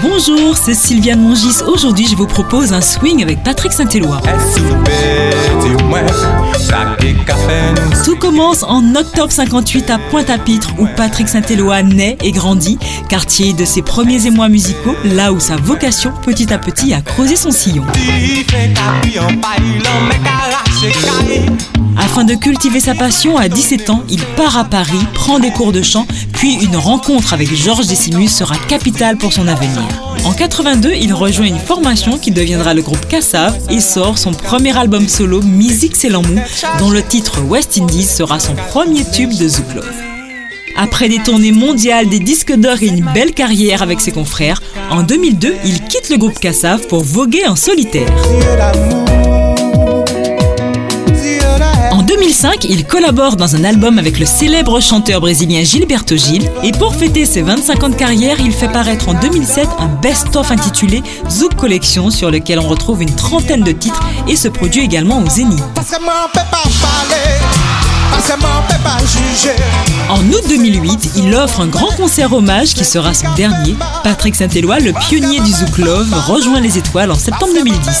Bonjour, c'est Sylviane Mongis. Aujourd'hui, je vous propose un swing avec Patrick Saint-Éloi. Tout commence en octobre 58 à Pointe-à-Pitre où Patrick Saint-Éloi naît et grandit, quartier de ses premiers émois musicaux, là où sa vocation petit à petit a creusé son sillon. Afin de cultiver sa passion, à 17 ans, il part à Paris, prend des cours de chant, puis une rencontre avec Georges Decimus sera capitale pour son avenir. En 82, il rejoint une formation qui deviendra le groupe Kassav et sort son premier album solo Musique c'est dont le titre West Indies sera son premier tube de Zouk Love. Après des tournées mondiales, des disques d'or et une belle carrière avec ses confrères, en 2002, il quitte le groupe Kassav pour voguer en solitaire. 2005, il collabore dans un album avec le célèbre chanteur brésilien Gilberto Gil. Et pour fêter ses 25 ans de carrière, il fait paraître en 2007 un best-of intitulé Zouk Collection sur lequel on retrouve une trentaine de titres et se produit également au Zénith. En août 2008, il offre un grand concert hommage qui sera son dernier. Patrick Saint-Éloi, le pionnier du Zouk Love, rejoint les étoiles en septembre 2010.